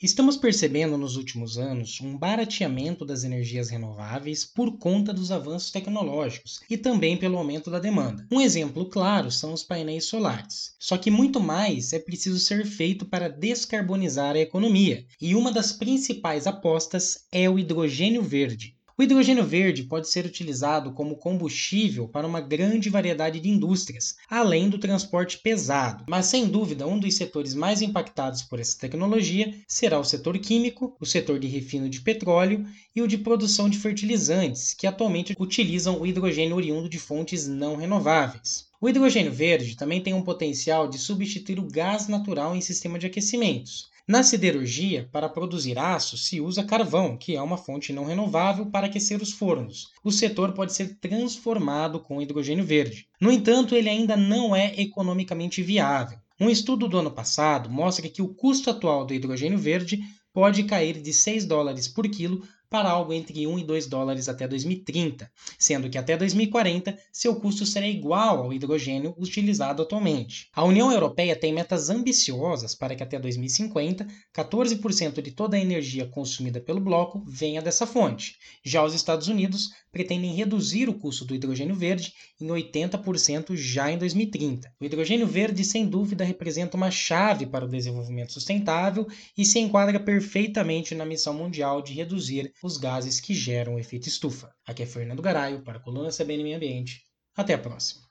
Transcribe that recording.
Estamos percebendo nos últimos anos um barateamento das energias renováveis por conta dos avanços tecnológicos e também pelo aumento da demanda. Um exemplo claro são os painéis solares. Só que muito mais é preciso ser feito para descarbonizar a economia, e uma das principais apostas é o hidrogênio verde. O hidrogênio verde pode ser utilizado como combustível para uma grande variedade de indústrias, além do transporte pesado. Mas sem dúvida, um dos setores mais impactados por essa tecnologia será o setor químico, o setor de refino de petróleo e o de produção de fertilizantes, que atualmente utilizam o hidrogênio oriundo de fontes não renováveis. O hidrogênio verde também tem um potencial de substituir o gás natural em sistema de aquecimentos. Na siderurgia, para produzir aço, se usa carvão, que é uma fonte não renovável para aquecer os fornos. O setor pode ser transformado com hidrogênio verde. No entanto, ele ainda não é economicamente viável. Um estudo do ano passado mostra que o custo atual do hidrogênio verde pode cair de 6 dólares por quilo para algo entre 1 e 2 dólares até 2030, sendo que até 2040 seu custo será igual ao hidrogênio utilizado atualmente. A União Europeia tem metas ambiciosas para que até 2050 14% de toda a energia consumida pelo bloco venha dessa fonte. Já os Estados Unidos pretendem reduzir o custo do hidrogênio verde em 80% já em 2030. O hidrogênio verde, sem dúvida, representa uma chave para o desenvolvimento sustentável e se enquadra perfeitamente na missão mundial de reduzir os gases que geram o efeito estufa. Aqui é Fernando Garaio para a coluna CBN Meio Ambiente. Até a próxima.